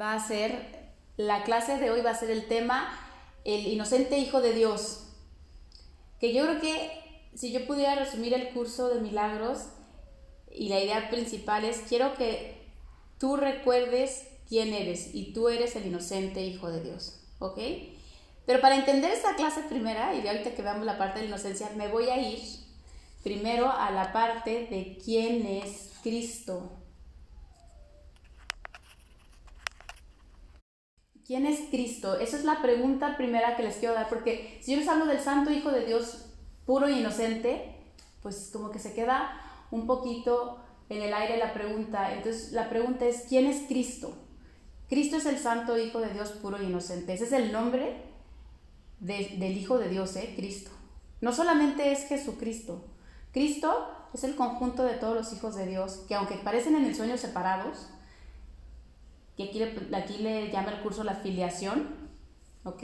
va a ser, la clase de hoy va a ser el tema El inocente Hijo de Dios. Que yo creo que si yo pudiera resumir el curso de milagros y la idea principal es, quiero que tú recuerdes quién eres y tú eres el inocente Hijo de Dios, ¿ok? Pero para entender esta clase primera, y de ahorita que veamos la parte de la inocencia, me voy a ir primero a la parte de quién es Cristo. ¿Quién es Cristo? Esa es la pregunta primera que les quiero dar, porque si yo les hablo del Santo Hijo de Dios puro e inocente, pues como que se queda un poquito en el aire la pregunta. Entonces la pregunta es, ¿quién es Cristo? Cristo es el Santo Hijo de Dios puro e inocente. Ese es el nombre del Hijo de Dios, ¿eh? Cristo. No solamente es Jesucristo. Cristo es el conjunto de todos los hijos de Dios, que aunque parecen en el sueño separados, que aquí le, aquí le llama el curso la filiación, ¿ok?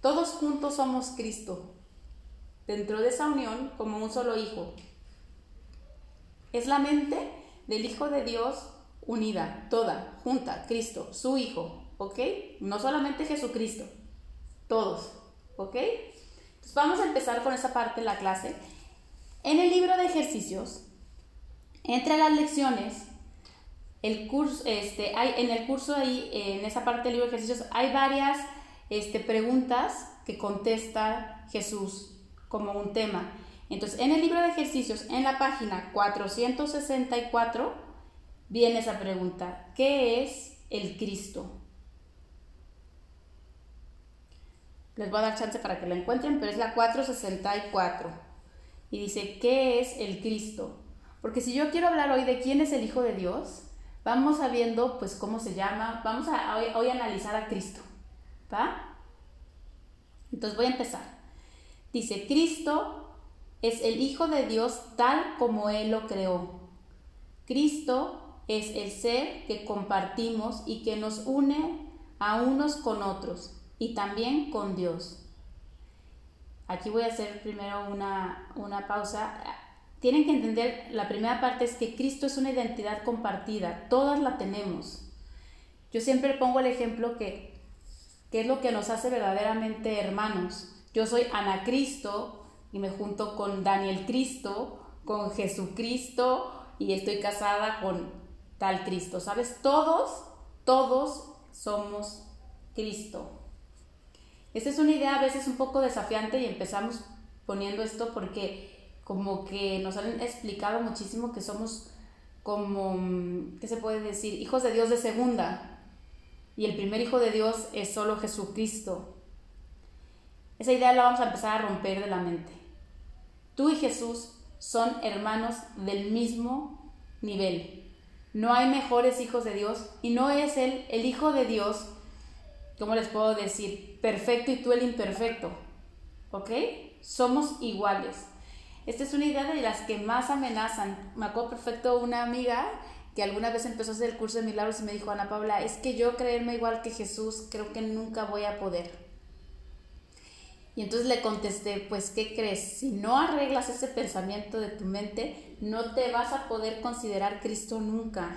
Todos juntos somos Cristo, dentro de esa unión como un solo hijo. Es la mente del Hijo de Dios unida, toda, junta, Cristo, su Hijo, ¿ok? No solamente Jesucristo, todos, ¿ok? Entonces vamos a empezar con esa parte de la clase. En el libro de ejercicios, entre las lecciones, el curso, este, hay, en el curso ahí, en esa parte del libro de ejercicios, hay varias este, preguntas que contesta Jesús como un tema. Entonces, en el libro de ejercicios, en la página 464, viene esa pregunta, ¿qué es el Cristo? Les voy a dar chance para que lo encuentren, pero es la 464. Y dice, ¿qué es el Cristo? Porque si yo quiero hablar hoy de quién es el Hijo de Dios, vamos sabiendo pues cómo se llama, vamos a hoy, a analizar a Cristo, ¿va? Entonces voy a empezar. Dice, Cristo es el Hijo de Dios tal como Él lo creó. Cristo es el ser que compartimos y que nos une a unos con otros y también con Dios. Aquí voy a hacer primero una, una pausa tienen que entender, la primera parte es que Cristo es una identidad compartida, todas la tenemos. Yo siempre pongo el ejemplo que, que es lo que nos hace verdaderamente hermanos. Yo soy Ana Cristo y me junto con Daniel Cristo, con Jesucristo y estoy casada con tal Cristo. ¿Sabes? Todos, todos somos Cristo. Esta es una idea a veces un poco desafiante y empezamos poniendo esto porque como que nos han explicado muchísimo que somos como, ¿qué se puede decir? Hijos de Dios de segunda. Y el primer hijo de Dios es solo Jesucristo. Esa idea la vamos a empezar a romper de la mente. Tú y Jesús son hermanos del mismo nivel. No hay mejores hijos de Dios y no es Él el hijo de Dios, ¿cómo les puedo decir? Perfecto y tú el imperfecto. ¿Ok? Somos iguales. Esta es una idea de las que más amenazan. Me acuerdo perfecto una amiga que alguna vez empezó a hacer el curso de milagros y me dijo, Ana Paula, es que yo creerme igual que Jesús, creo que nunca voy a poder. Y entonces le contesté, pues, ¿qué crees? Si no arreglas ese pensamiento de tu mente, no te vas a poder considerar Cristo nunca.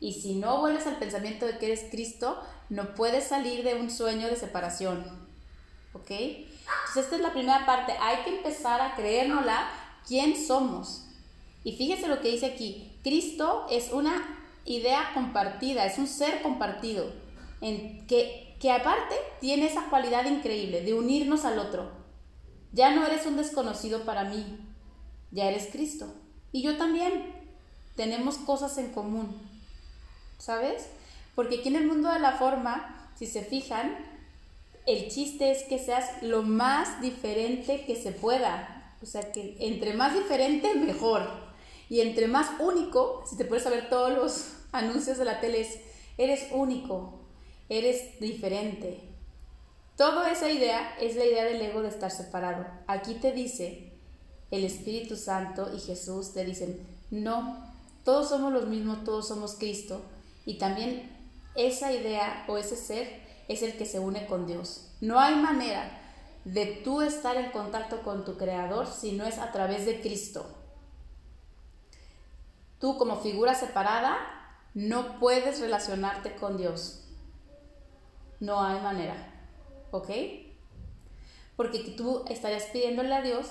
Y si no vuelves al pensamiento de que eres Cristo, no puedes salir de un sueño de separación. ¿Ok? Entonces esta es la primera parte, hay que empezar a creérnosla quién somos. Y fíjese lo que dice aquí, Cristo es una idea compartida, es un ser compartido, en que, que aparte tiene esa cualidad increíble de unirnos al otro. Ya no eres un desconocido para mí, ya eres Cristo. Y yo también. Tenemos cosas en común, ¿sabes? Porque aquí en el mundo de la forma, si se fijan, el chiste es que seas lo más diferente que se pueda. O sea, que entre más diferente, mejor. Y entre más único, si te puedes saber todos los anuncios de la tele, eres único, eres diferente. Toda esa idea es la idea del ego de estar separado. Aquí te dice el Espíritu Santo y Jesús, te dicen, no, todos somos los mismos, todos somos Cristo. Y también esa idea o ese ser es el que se une con Dios. No hay manera de tú estar en contacto con tu Creador si no es a través de Cristo. Tú como figura separada no puedes relacionarte con Dios. No hay manera. ¿Ok? Porque tú estarías pidiéndole a Dios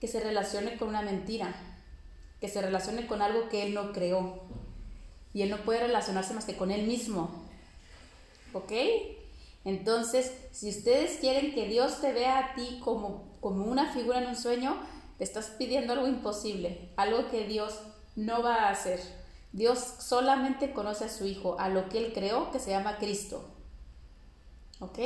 que se relacione con una mentira, que se relacione con algo que Él no creó. Y Él no puede relacionarse más que con Él mismo. ¿Ok? Entonces, si ustedes quieren que Dios te vea a ti como, como una figura en un sueño, te estás pidiendo algo imposible, algo que Dios no va a hacer. Dios solamente conoce a su Hijo, a lo que Él creó, que se llama Cristo. ¿Ok?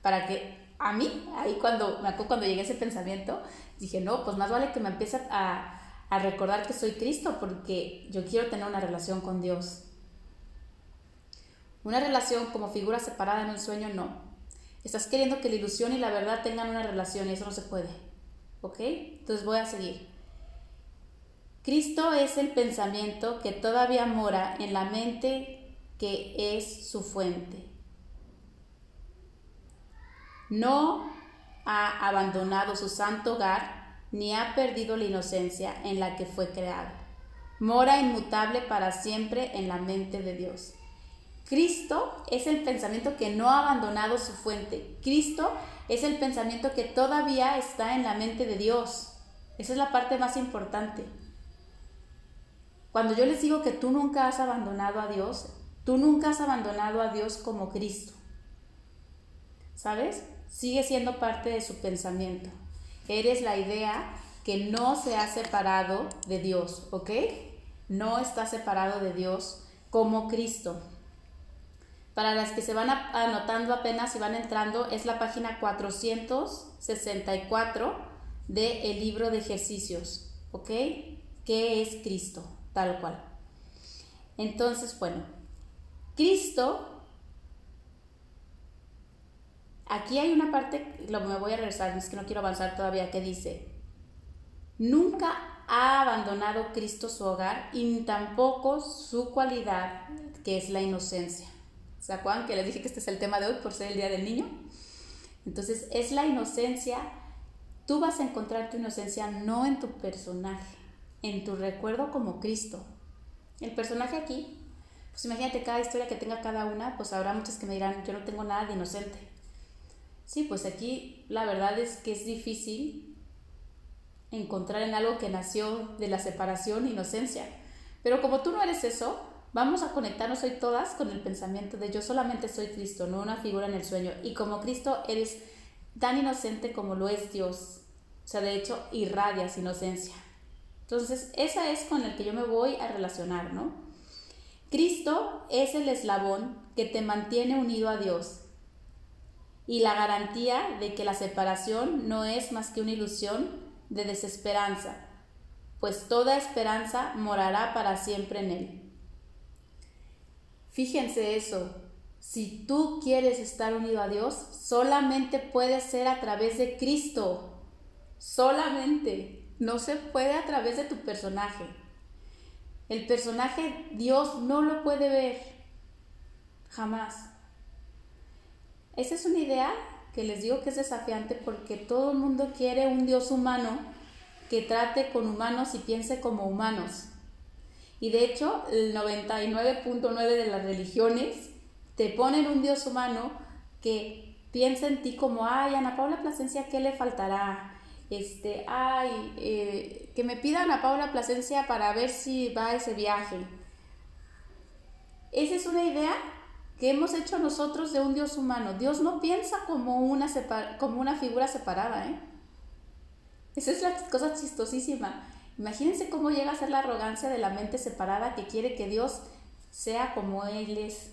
Para que a mí, ahí cuando, me acuerdo cuando llegué a ese pensamiento, dije, no, pues más vale que me empiece a, a recordar que soy Cristo, porque yo quiero tener una relación con Dios. Una relación como figura separada en un sueño, no. Estás queriendo que la ilusión y la verdad tengan una relación y eso no se puede. ¿Ok? Entonces voy a seguir. Cristo es el pensamiento que todavía mora en la mente que es su fuente. No ha abandonado su santo hogar ni ha perdido la inocencia en la que fue creado. Mora inmutable para siempre en la mente de Dios. Cristo es el pensamiento que no ha abandonado su fuente. Cristo es el pensamiento que todavía está en la mente de Dios. Esa es la parte más importante. Cuando yo les digo que tú nunca has abandonado a Dios, tú nunca has abandonado a Dios como Cristo. ¿Sabes? sigue siendo parte de su pensamiento. Eres la idea que no se ha separado de Dios, ¿ok? No está separado de Dios como Cristo. Para las que se van anotando apenas y van entrando, es la página 464 del el libro de ejercicios, ¿ok? ¿Qué es Cristo? Tal cual. Entonces, bueno, Cristo Aquí hay una parte, lo me voy a regresar, es que no quiero avanzar todavía, que dice, nunca ha abandonado Cristo su hogar y tampoco su cualidad, que es la inocencia. ¿Se acuerdan que les dije que este es el tema de hoy por ser el Día del Niño? Entonces, es la inocencia, tú vas a encontrar tu inocencia no en tu personaje, en tu recuerdo como Cristo. El personaje aquí, pues imagínate cada historia que tenga cada una, pues habrá muchas que me dirán, yo no tengo nada de inocente. Sí, pues aquí la verdad es que es difícil encontrar en algo que nació de la separación inocencia. Pero como tú no eres eso, vamos a conectarnos hoy todas con el pensamiento de yo solamente soy Cristo, no una figura en el sueño. Y como Cristo eres tan inocente como lo es Dios. O sea, de hecho, irradias inocencia. Entonces, esa es con el que yo me voy a relacionar, ¿no? Cristo es el eslabón que te mantiene unido a Dios y la garantía de que la separación no es más que una ilusión de desesperanza, pues toda esperanza morará para siempre en él. Fíjense eso, si tú quieres estar unido a Dios, solamente puede ser a través de Cristo, solamente, no se puede a través de tu personaje. El personaje Dios no lo puede ver, jamás. Esa es una idea que les digo que es desafiante porque todo el mundo quiere un Dios humano que trate con humanos y piense como humanos. Y de hecho, el 99.9 de las religiones te ponen un Dios humano que piensa en ti como, ay, Ana Paula Plasencia, ¿qué le faltará? Este, ay, eh, que me pidan a Paula Plasencia para ver si va a ese viaje. Esa es una idea que hemos hecho nosotros de un Dios humano. Dios no piensa como una, como una figura separada, ¿eh? Esa es la cosa chistosísima. Imagínense cómo llega a ser la arrogancia de la mente separada que quiere que Dios sea como Él es.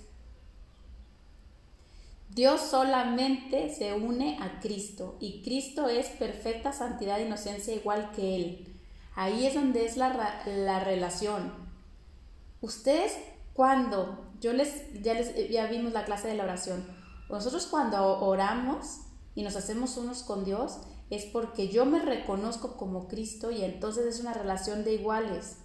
Dios solamente se une a Cristo y Cristo es perfecta santidad e inocencia igual que Él. Ahí es donde es la, la relación. Ustedes cuando yo les ya, les, ya vimos la clase de la oración. Nosotros cuando oramos y nos hacemos unos con Dios, es porque yo me reconozco como Cristo y entonces es una relación de iguales.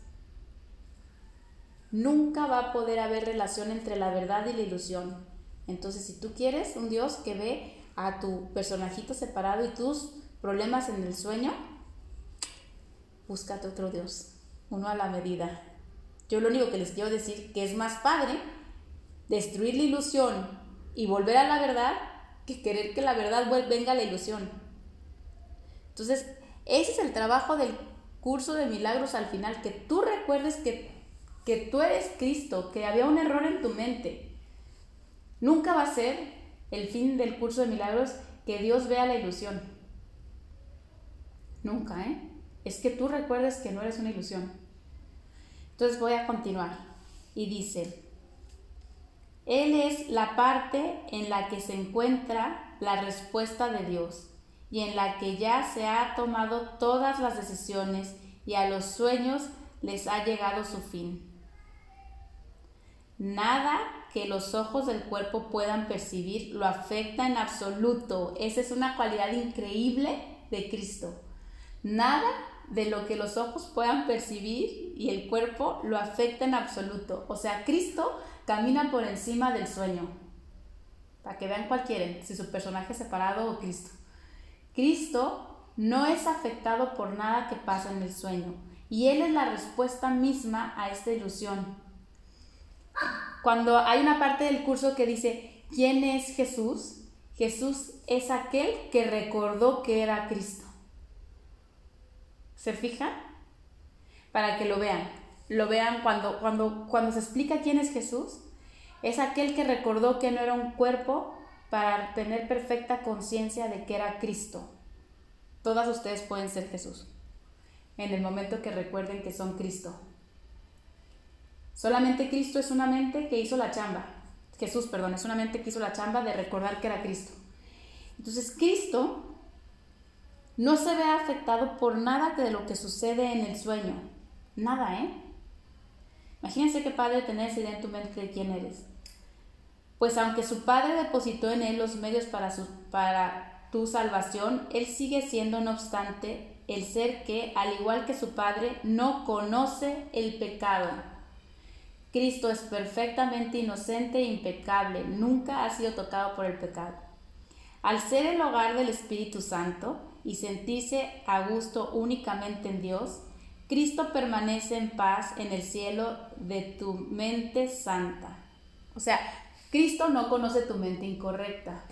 Nunca va a poder haber relación entre la verdad y la ilusión. Entonces, si tú quieres un Dios que ve a tu personajito separado y tus problemas en el sueño, búscate otro Dios, uno a la medida. Yo lo único que les quiero decir que es más padre destruir la ilusión y volver a la verdad que querer que la verdad venga a la ilusión. Entonces, ese es el trabajo del curso de milagros al final, que tú recuerdes que, que tú eres Cristo, que había un error en tu mente. Nunca va a ser el fin del curso de milagros que Dios vea la ilusión. Nunca, ¿eh? Es que tú recuerdes que no eres una ilusión. Entonces voy a continuar. Y dice, Él es la parte en la que se encuentra la respuesta de Dios y en la que ya se ha tomado todas las decisiones y a los sueños les ha llegado su fin. Nada que los ojos del cuerpo puedan percibir lo afecta en absoluto. Esa es una cualidad increíble de Cristo. Nada de lo que los ojos puedan percibir y el cuerpo lo afecta en absoluto. O sea, Cristo camina por encima del sueño. Para que vean cuál quieren, si su personaje es separado o Cristo. Cristo no es afectado por nada que pasa en el sueño y Él es la respuesta misma a esta ilusión. Cuando hay una parte del curso que dice, ¿quién es Jesús? Jesús es aquel que recordó que era Cristo. ¿Se fijan? Para que lo vean. Lo vean cuando, cuando, cuando se explica quién es Jesús. Es aquel que recordó que no era un cuerpo para tener perfecta conciencia de que era Cristo. Todas ustedes pueden ser Jesús en el momento que recuerden que son Cristo. Solamente Cristo es una mente que hizo la chamba. Jesús, perdón, es una mente que hizo la chamba de recordar que era Cristo. Entonces Cristo no se ve afectado por nada de lo que sucede en el sueño. Nada, ¿eh? Imagínense qué padre tener esa idea en tu mente de quién eres. Pues aunque su padre depositó en él los medios para, su, para tu salvación, él sigue siendo, no obstante, el ser que, al igual que su padre, no conoce el pecado. Cristo es perfectamente inocente e impecable, nunca ha sido tocado por el pecado. Al ser el hogar del Espíritu Santo, y sentirse a gusto únicamente en Dios, Cristo permanece en paz en el cielo de tu mente santa. O sea, Cristo no conoce tu mente incorrecta.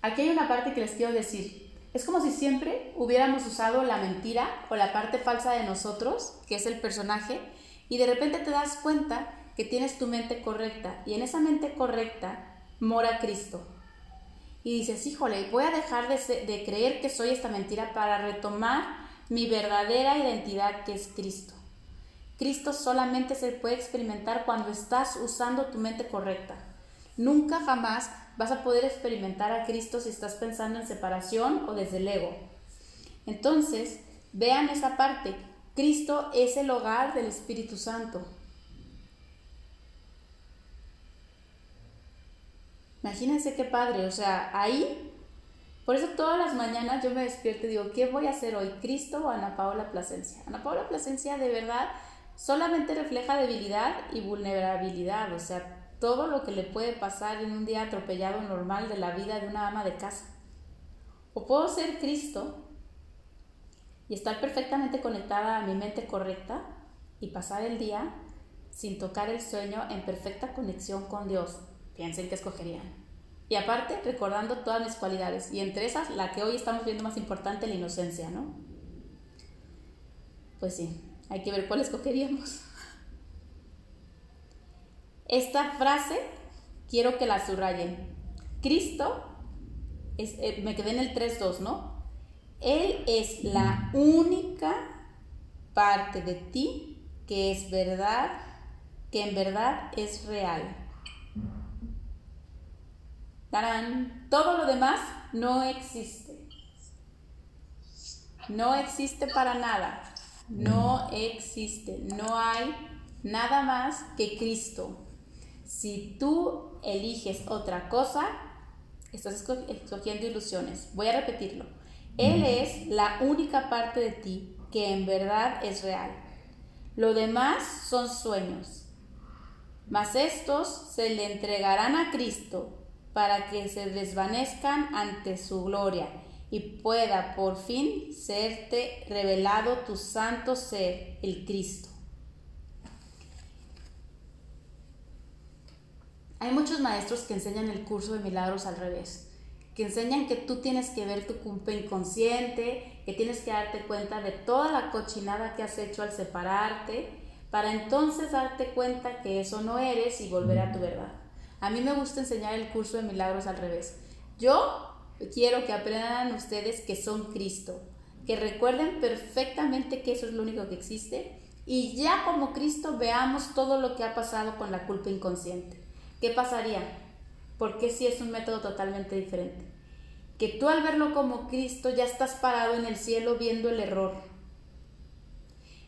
Aquí hay una parte que les quiero decir. Es como si siempre hubiéramos usado la mentira o la parte falsa de nosotros, que es el personaje, y de repente te das cuenta que tienes tu mente correcta y en esa mente correcta mora Cristo y dices, híjole, voy a dejar de, creer que soy esta mentira para retomar mi verdadera identidad que es Cristo. Cristo solamente se puede experimentar cuando estás usando tu mente correcta. Nunca jamás vas a poder experimentar a Cristo si estás pensando en separación o desde el ego. Entonces, vean esa parte. Cristo es el hogar del Espíritu Santo. Imagínense qué padre, o sea, ahí, por eso todas las mañanas yo me despierto y digo, ¿qué voy a hacer hoy? ¿Cristo o Ana Paula Plasencia? Ana Paula Plasencia de verdad solamente refleja debilidad y vulnerabilidad, o sea, todo lo que le puede pasar en un día atropellado normal de la vida de una ama de casa. O puedo ser Cristo y estar perfectamente conectada a mi mente correcta y pasar el día sin tocar el sueño en perfecta conexión con Dios, piensen que escogerían. Y aparte, recordando todas mis cualidades. Y entre esas, la que hoy estamos viendo más importante, la inocencia, ¿no? Pues sí, hay que ver cuál escogeríamos. Esta frase quiero que la subrayen. Cristo, es, eh, me quedé en el 3.2, ¿no? Él es la única parte de ti que es verdad, que en verdad es real. Todo lo demás no existe. No existe para nada. No existe. No hay nada más que Cristo. Si tú eliges otra cosa, estás escogiendo ilusiones. Voy a repetirlo. Él es la única parte de ti que en verdad es real. Lo demás son sueños. Mas estos se le entregarán a Cristo para que se desvanezcan ante su gloria y pueda por fin serte revelado tu santo ser, el Cristo. Hay muchos maestros que enseñan el curso de milagros al revés, que enseñan que tú tienes que ver tu culpa inconsciente, que tienes que darte cuenta de toda la cochinada que has hecho al separarte, para entonces darte cuenta que eso no eres y volver a tu verdad. A mí me gusta enseñar el curso de milagros al revés. Yo quiero que aprendan ustedes que son Cristo, que recuerden perfectamente que eso es lo único que existe y ya como Cristo veamos todo lo que ha pasado con la culpa inconsciente. ¿Qué pasaría? Porque si es un método totalmente diferente. Que tú al verlo como Cristo ya estás parado en el cielo viendo el error.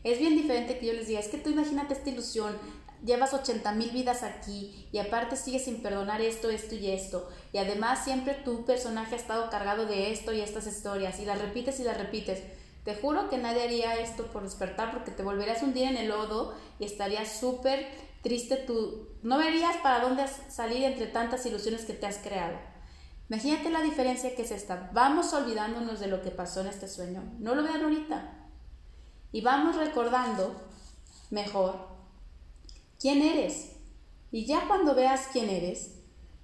Es bien diferente que yo les diga, es que tú imagínate esta ilusión, llevas 80 mil vidas aquí y aparte sigues sin perdonar esto, esto y esto. Y además siempre tu personaje ha estado cargado de esto y estas historias y las repites y las repites. Te juro que nadie haría esto por despertar porque te volverías un día en el lodo y estarías súper triste tú, no verías para dónde salir entre tantas ilusiones que te has creado. Imagínate la diferencia que es esta. Vamos olvidándonos de lo que pasó en este sueño. No lo vean ahorita. Y vamos recordando mejor quién eres. Y ya cuando veas quién eres,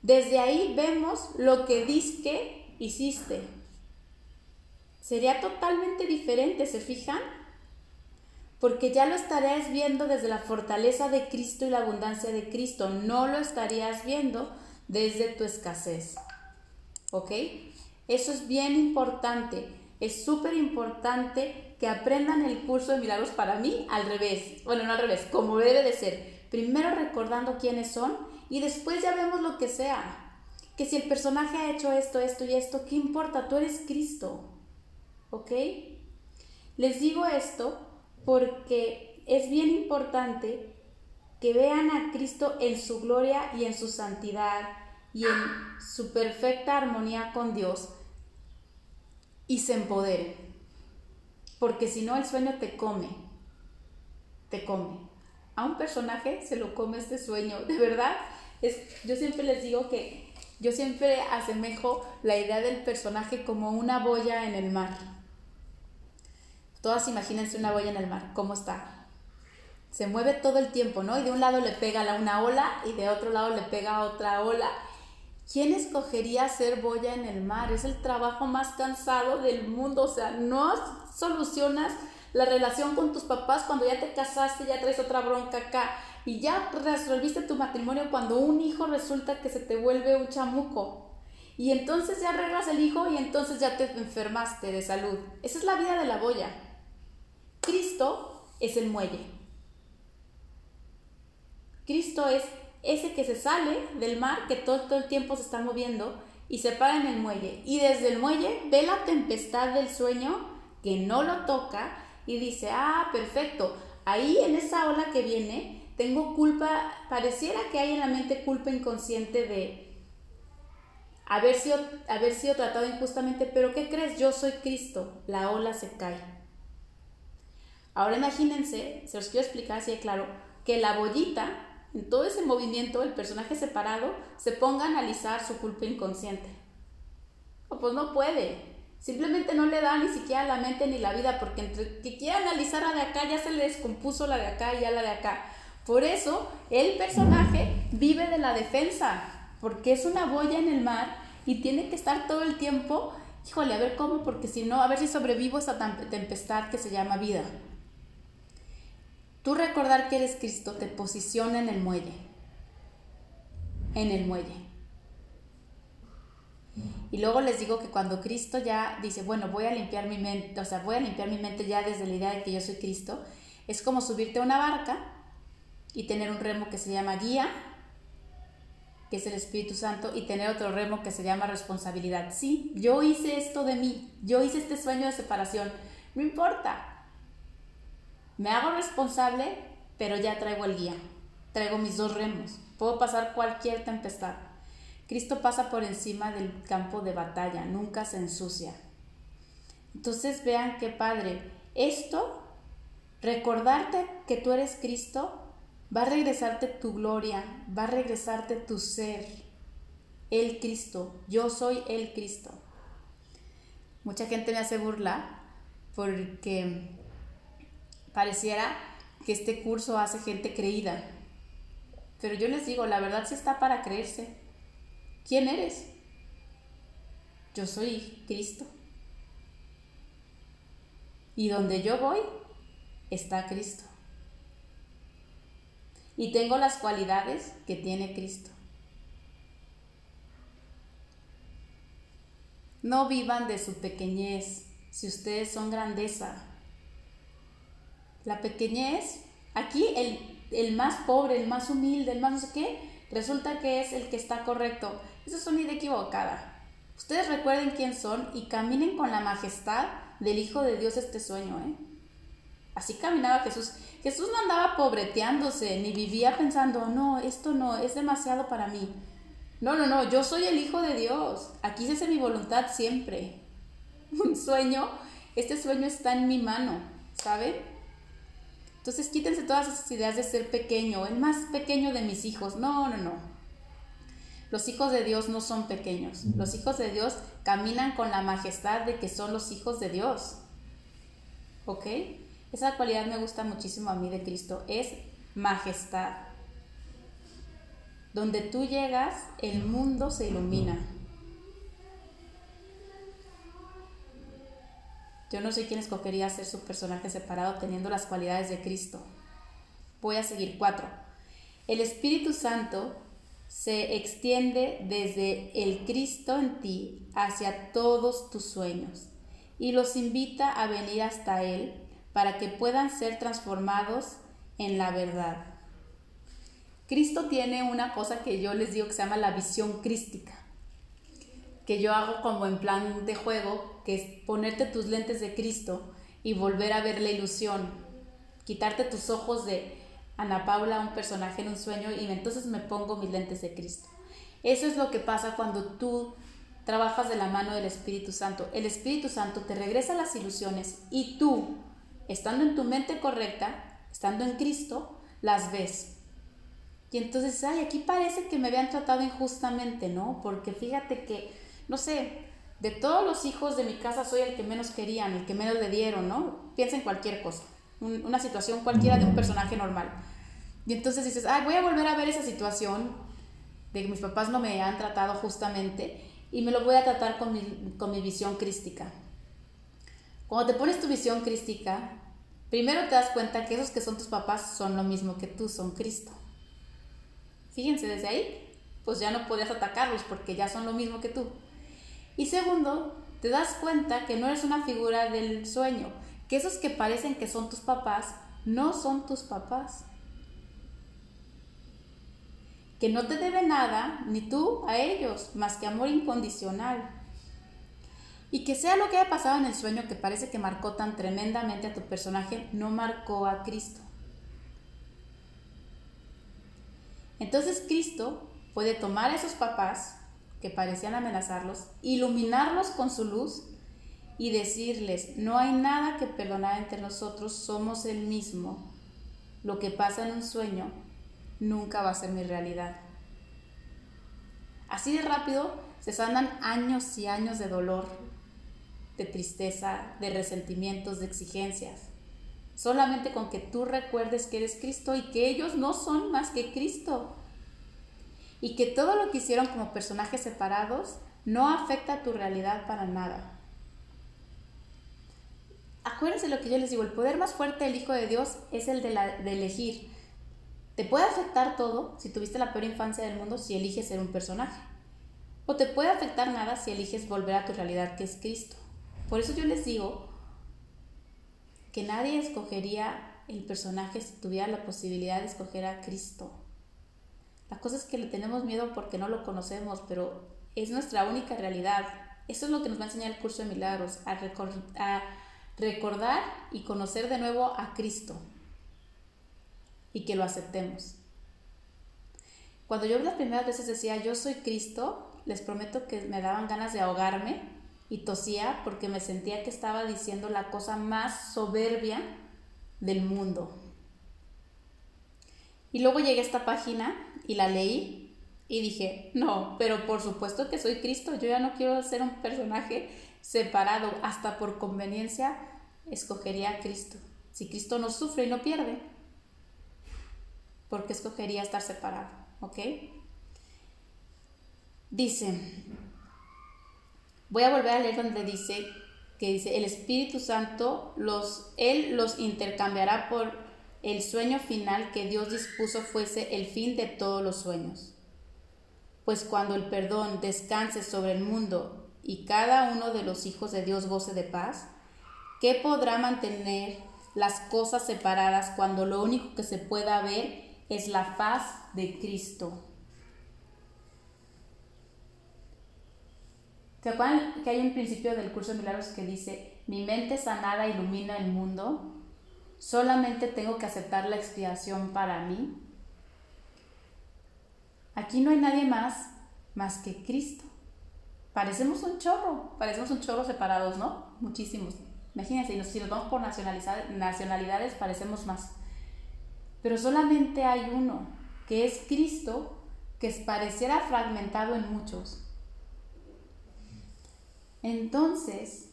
desde ahí vemos lo que que hiciste. Sería totalmente diferente, ¿se fijan? porque ya lo estarías viendo desde la fortaleza de Cristo y la abundancia de Cristo, no lo estarías viendo desde tu escasez. ¿Ok? Eso es bien importante, es súper importante que aprendan el curso de milagros para mí al revés, bueno, no al revés, como debe de ser. Primero recordando quiénes son y después ya vemos lo que sea. Que si el personaje ha hecho esto, esto y esto, ¿qué importa? Tú eres Cristo. ¿Ok? Les digo esto porque es bien importante que vean a Cristo en su gloria y en su santidad y en su perfecta armonía con Dios y se empoderen. Porque si no, el sueño te come, te come. A un personaje se lo come este sueño, de verdad. Es, yo siempre les digo que yo siempre asemejo la idea del personaje como una boya en el mar Todas imagínense una boya en el mar, ¿cómo está? Se mueve todo el tiempo, ¿no? Y de un lado le pega una ola y de otro lado le pega otra ola. ¿Quién escogería ser boya en el mar? Es el trabajo más cansado del mundo. O sea, no solucionas la relación con tus papás cuando ya te casaste, ya traes otra bronca acá. Y ya resolviste tu matrimonio cuando un hijo resulta que se te vuelve un chamuco. Y entonces ya arreglas el hijo y entonces ya te enfermaste de salud. Esa es la vida de la boya. Cristo es el muelle. Cristo es ese que se sale del mar, que todo, el tiempo se está moviendo y se para en el muelle. Y desde el muelle ve la tempestad del sueño que no lo toca y dice, ah, perfecto, ahí en esa ola que viene tengo culpa, pareciera que hay en la mente culpa inconsciente de haber sido, haber sido tratado injustamente, pero ¿qué crees? Yo soy Cristo, la ola se cae. Ahora imagínense, se los quiero explicar así de claro, que la bollita, en todo ese movimiento, el personaje separado, se ponga a analizar su culpa inconsciente. Pues no puede. Simplemente no le da ni siquiera la mente ni la vida, porque entre que quiera analizar la de acá, ya se le descompuso la de acá y ya la de acá. Por eso, el personaje vive de la defensa, porque es una boya en el mar y tiene que estar todo el tiempo, híjole, a ver cómo, porque si no, a ver si sobrevivo esa tempestad que se llama vida. Tú recordar que eres Cristo te posiciona en el muelle. En el muelle. Y luego les digo que cuando Cristo ya dice, bueno, voy a limpiar mi mente, o sea, voy a limpiar mi mente ya desde la idea de que yo soy Cristo, es como subirte a una barca y tener un remo que se llama guía, que es el Espíritu Santo, y tener otro remo que se llama responsabilidad. Sí, yo hice esto de mí, yo hice este sueño de separación, no importa, me hago responsable, pero ya traigo el guía. Traigo mis dos remos. Puedo pasar cualquier tempestad. Cristo pasa por encima del campo de batalla, nunca se ensucia. Entonces vean qué padre. Esto, recordarte que tú eres Cristo, va a regresarte tu gloria, va a regresarte tu ser. El Cristo, yo soy el Cristo. mucha gente me hace burla porque pareciera que este curso hace gente creída. Pero yo les digo, la verdad sí está para creerse. ¿Quién eres? Yo soy Cristo. Y donde yo voy, está Cristo. Y tengo las cualidades que tiene Cristo. No vivan de su pequeñez si ustedes son grandeza. La pequeñez, aquí el, el, más pobre, el más humilde, el más no sé qué, resulta que es el que está correcto. Eso es una idea equivocada. Ustedes recuerden quién son y caminen con la majestad del Hijo de Dios este sueño, ¿eh? Así caminaba Jesús. Jesús no andaba pobreteándose, ni vivía pensando, no, esto no, es demasiado para mí. No, no, no, yo soy el Hijo de Dios. Aquí se hace mi voluntad siempre. Un sueño, este sueño está en mi mano, ¿saben? Entonces quítense todas esas ideas de ser pequeño, el más pequeño de mis hijos. No, no, no. Los hijos de Dios no son pequeños. Los hijos de Dios caminan con la majestad de que son los hijos de Dios. ¿Ok? Esa cualidad me gusta muchísimo a mí de Cristo. Es majestad. Donde tú llegas, el mundo se ilumina. Yo no sé quién escogería ser su personaje separado teniendo las cualidades de Cristo. Voy a seguir cuatro. El Espíritu Santo se extiende desde el Cristo en ti hacia todos tus sueños y los invita a venir hasta Él para que puedan ser transformados en la verdad. Cristo tiene una cosa que yo les digo que se llama la visión crística, que yo hago como en plan de juego, que es ponerte tus lentes de Cristo y volver a ver la ilusión, quitarte tus ojos de Ana Paula, un personaje en un sueño, y entonces me pongo mis lentes de Cristo. Eso es lo que pasa cuando tú trabajas de la mano del Espíritu Santo. El Espíritu Santo te regresa las ilusiones y tú, estando en tu mente correcta, estando en Cristo, las ves. Y entonces, ay, aquí parece que me habían tratado injustamente, ¿no? Porque fíjate que, no sé, de todos los hijos de mi casa soy el que menos querían, el que menos le dieron, ¿no? Piensa en cualquier cosa, una situación cualquiera de un personaje normal. Y entonces dices, ay, voy a volver a ver esa situación de que mis papás no me han tratado justamente y me lo voy a tratar con mi, con mi visión crística. Cuando te pones tu visión crística, primero te das cuenta que esos que son tus papás son lo mismo que tú, son Cristo. Fíjense, desde ahí, pues ya no podías atacarlos porque ya son lo mismo que tú. Y segundo, te das cuenta que no eres una figura del sueño, que esos que parecen que son tus papás no son tus papás que no te debe nada, ni tú a ellos, más que amor incondicional. Y que sea lo que haya pasado en el sueño que parece que marcó tan tremendamente a tu personaje, no marcó a Cristo. Entonces Cristo puede tomar a esos papás que parecían amenazarlos, iluminarlos con su luz y decirles, no hay nada que perdonar entre nosotros, somos el mismo. Lo que pasa en un sueño nunca va a ser mi realidad. Así de rápido se sanan años y años de dolor, de tristeza, de resentimientos, de exigencias. Solamente con que tú recuerdes que eres Cristo y que ellos no son más que Cristo. Y que todo lo que hicieron como personajes separados no afecta a tu realidad para nada. Acuérdense lo que yo les digo, el poder más fuerte del Hijo de Dios es el de, de elegir. Te puede afectar todo si tuviste la peor infancia del mundo si eliges ser un personaje. O te puede afectar nada si eliges volver a tu realidad que es Cristo. Por eso yo les digo que nadie escogería el personaje si tuviera la posibilidad de escoger a Cristo. La cosa es que le tenemos miedo porque no lo conocemos, pero es nuestra única realidad. Eso es lo que nos va a enseñar el curso de milagros, a, a recordar y conocer de nuevo a Cristo y que lo aceptemos. Cuando yo las primeras veces decía yo soy Cristo, les prometo que me daban ganas de ahogarme y tosía porque me sentía que estaba diciendo la cosa más soberbia del mundo. Y luego llegué a esta página y la leí y dije, no, pero por supuesto que soy Cristo, yo ya no quiero ser un personaje separado, hasta por conveniencia, escogería a Cristo. Si Cristo no sufre y no pierde, ¿por qué escogería estar separado? ¿Ok? Dice, voy a volver a leer donde dice que dice, el Espíritu Santo, los, Él los intercambiará por el sueño final que Dios dispuso fuese el fin de todos los sueños. Pues cuando el perdón descanse sobre el mundo y cada uno de los hijos de Dios goce de paz, ¿qué podrá mantener las cosas separadas cuando lo único que se pueda ver es la paz de Cristo? ¿Se acuerdan que hay un principio del curso de milagros que dice, mi mente sanada ilumina el mundo? Solamente tengo que aceptar la expiación para mí. Aquí no hay nadie más más que Cristo. Parecemos un chorro, parecemos un chorro separados, ¿no? Muchísimos. Imagínense, si nos vamos por nacionalidades, parecemos más. Pero solamente hay uno, que es Cristo, que pareciera fragmentado en muchos. Entonces,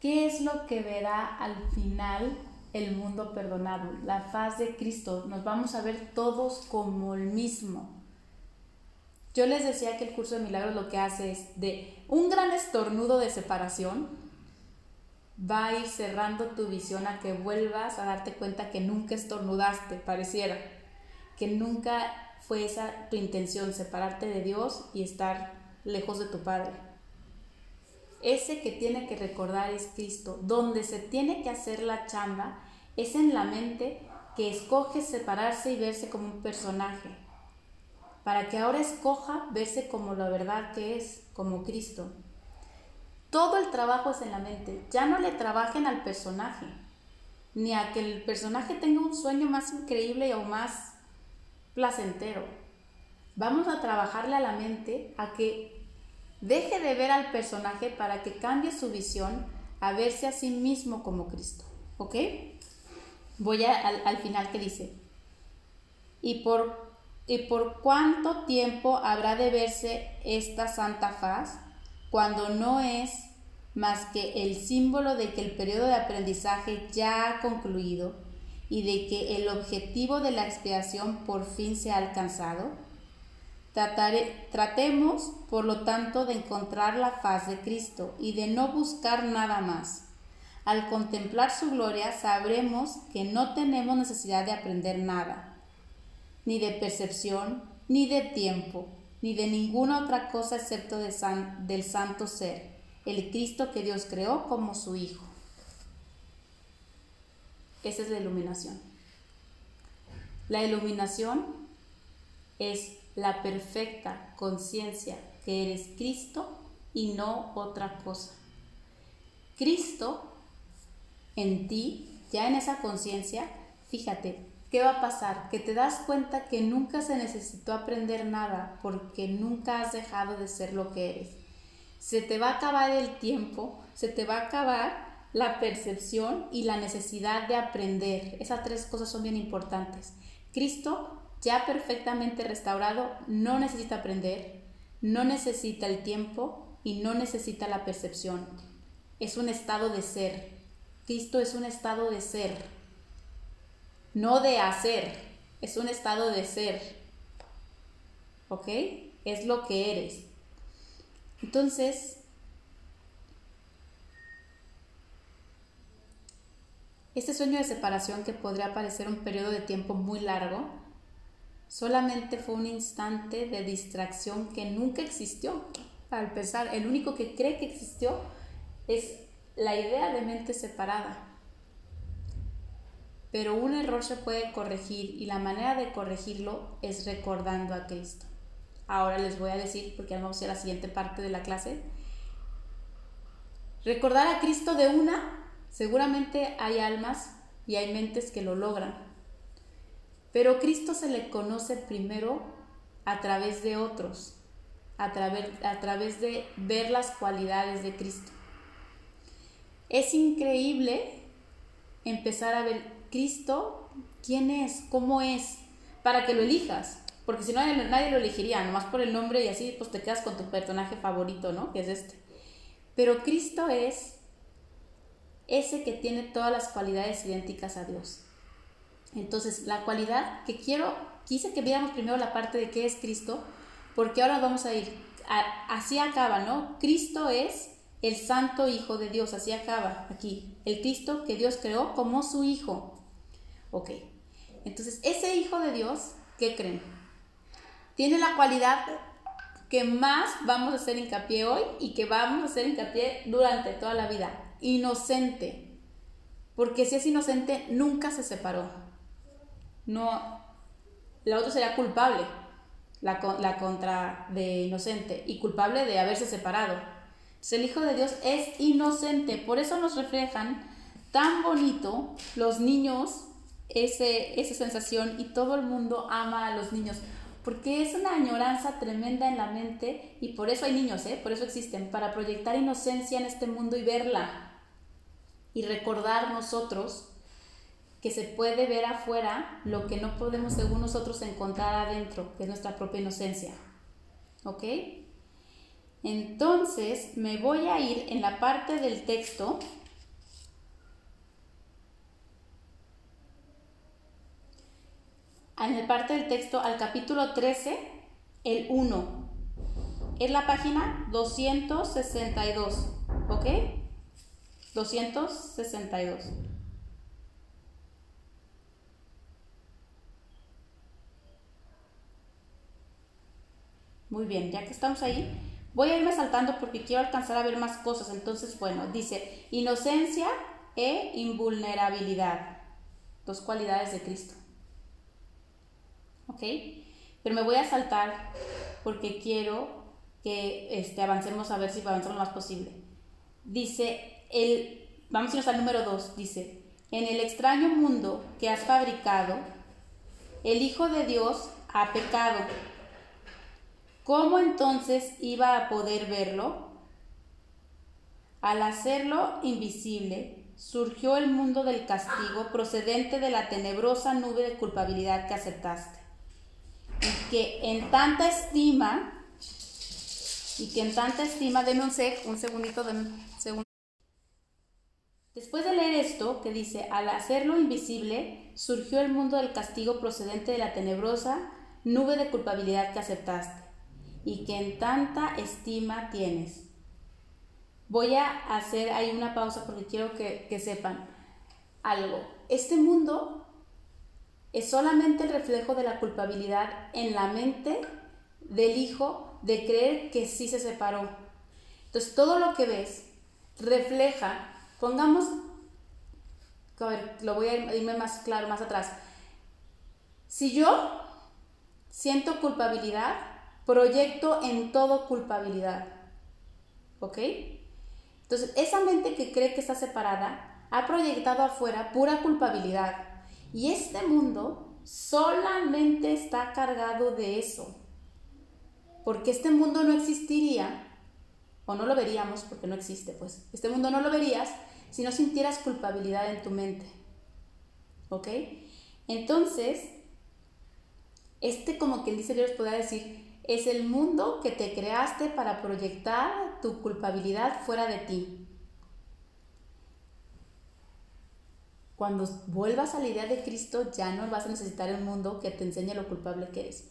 ¿qué es lo que verá al final el mundo perdonado? La faz de Cristo. Nos vamos a ver todos como el mismo. Yo les decía que el curso de milagros lo que hace es de un gran estornudo de separación, va a ir cerrando tu visión a que vuelvas a darte cuenta que nunca estornudaste, pareciera, que nunca fue esa tu intención, separarte de Dios y estar lejos de tu Padre. Ese que tiene que recordar es Cristo. Donde se tiene que hacer la chamba es en la mente que escoge separarse y verse como un personaje. Para que ahora escoja verse como la verdad que es, como Cristo. Todo el trabajo es en la mente. Ya no le trabajen al personaje, ni a que el personaje tenga un sueño más increíble o más placentero. Vamos a trabajarle a la mente a que Deje de ver al personaje para que cambie su visión a verse a sí mismo como Cristo. ¿Ok? Voy al, final que dice. ¿Y por, ¿Y por cuánto tiempo habrá de verse esta santa faz cuando no es más que el símbolo de que el periodo de aprendizaje ya ha concluido y de que el objetivo de la expiación por fin se ha alcanzado? tratemos, por lo tanto, de encontrar la faz de Cristo y de no buscar nada más. Al contemplar su gloria sabremos que no tenemos necesidad de aprender nada, ni de percepción, ni de tiempo, ni de ninguna otra cosa excepto del santo ser, el Cristo que Dios creó como su Hijo. Esa es la iluminación. La iluminación es la perfecta conciencia que eres Cristo y no otra cosa. Cristo en ti, ya en esa conciencia, fíjate, ¿qué va a pasar? Que te das cuenta que nunca se necesitó aprender nada porque nunca has dejado de ser lo que eres. Se te va a acabar el tiempo, se te va a acabar la percepción y la necesidad de aprender. Esas tres cosas son bien importantes. Cristo ya perfectamente restaurado, no necesita aprender, no necesita el tiempo y no necesita la percepción. Es un estado de ser. Cristo es un estado de ser, no de hacer, es un estado de ser. ¿Ok? Es lo que eres. Entonces, este sueño de separación que podría parecer un periodo de tiempo muy largo, Solamente fue un instante de distracción que nunca existió. Al empezar, el único que cree que existió es la idea de mente separada. Pero un error se puede corregir y la manera de corregirlo es recordando a Cristo. Ahora les voy a decir, porque vamos a la siguiente parte de la clase, recordar a Cristo de una, seguramente hay almas y hay mentes que lo logran, pero Cristo se le conoce primero a través de otros, a través, a través de ver las cualidades de Cristo. Es increíble empezar a ver Cristo, quién es, cómo es, para que lo elijas. Porque si no, nadie lo elegiría, nomás por el nombre y así, pues te quedas con tu personaje favorito, ¿no? Que es este. Pero Cristo es ese que tiene todas las cualidades idénticas a Dios. Entonces, la cualidad que quiero, quise que viéramos primero la parte de qué es Cristo, porque ahora vamos a ir, así acaba, ¿no? Cristo es el santo Hijo de Dios, así acaba aquí, el Cristo que Dios creó como su Hijo. Ok, entonces ese Hijo de Dios, ¿qué creen? Tiene la cualidad que más vamos a hacer hincapié hoy y que vamos a hacer hincapié durante toda la vida. Inocente. Porque si es inocente, nunca se separó. No, la otra sería culpable, la, la contra de inocente, y culpable de haberse separado. Entonces, el Hijo de Dios es inocente, por eso nos reflejan tan bonito los niños ese, esa sensación y todo el mundo ama a los niños porque es una añoranza tremenda en la mente y por eso hay niños, ¿eh? por eso existen, para proyectar inocencia en este mundo y verla y recordar nosotros que se puede ver afuera lo que no podemos según nosotros encontrar adentro, que es nuestra propia inocencia. ¿Ok? Entonces me voy a ir en la parte del texto en el parte del texto al capítulo 13, el 1. Es la página 262, ¿ok? 262. Muy bien, ya que estamos ahí, voy a irme saltando porque quiero alcanzar a ver más cosas. Entonces, bueno, dice inocencia e invulnerabilidad, dos cualidades de Cristo. Pero me voy a saltar porque quiero que este, avancemos a ver si avanzamos lo más posible. Dice, el, vamos a irnos al número 2, dice, en el extraño mundo que has fabricado, el Hijo de Dios ha pecado. ¿Cómo entonces iba a poder verlo? Al hacerlo invisible, surgió el mundo del castigo procedente de la tenebrosa nube de culpabilidad que aceptaste y que en tanta estima, y que en tanta estima, denme un, sec, un segundito, de un segundo. Después de leer esto, que dice, al hacerlo invisible, surgió el mundo del castigo procedente de la tenebrosa nube de culpabilidad que aceptaste, y que en tanta estima tienes. Voy a hacer ahí una pausa porque quiero que, que sepan algo. Este mundo es solamente el reflejo de la culpabilidad en la mente del hijo de creer que sí se separó. Entonces todo lo que ves refleja, pongamos, a ver, lo voy a irme más claro, más atrás. Si yo siento culpabilidad, proyecto en todo culpabilidad. ¿Ok? Entonces, esa mente que cree que está separada ha proyectado afuera pura culpabilidad. Y este mundo solamente está cargado de eso. Porque este mundo no existiría, o no lo veríamos porque no existe, pues. Este mundo no lo verías si no sintieras culpabilidad en tu mente. ¿Ok? Entonces, este como quien dice, les podría decir, es el mundo que te creaste para proyectar tu culpabilidad fuera de ti. Cuando vuelvas a la idea de Cristo, ya no vas a necesitar un mundo que te enseñe lo culpable que eres.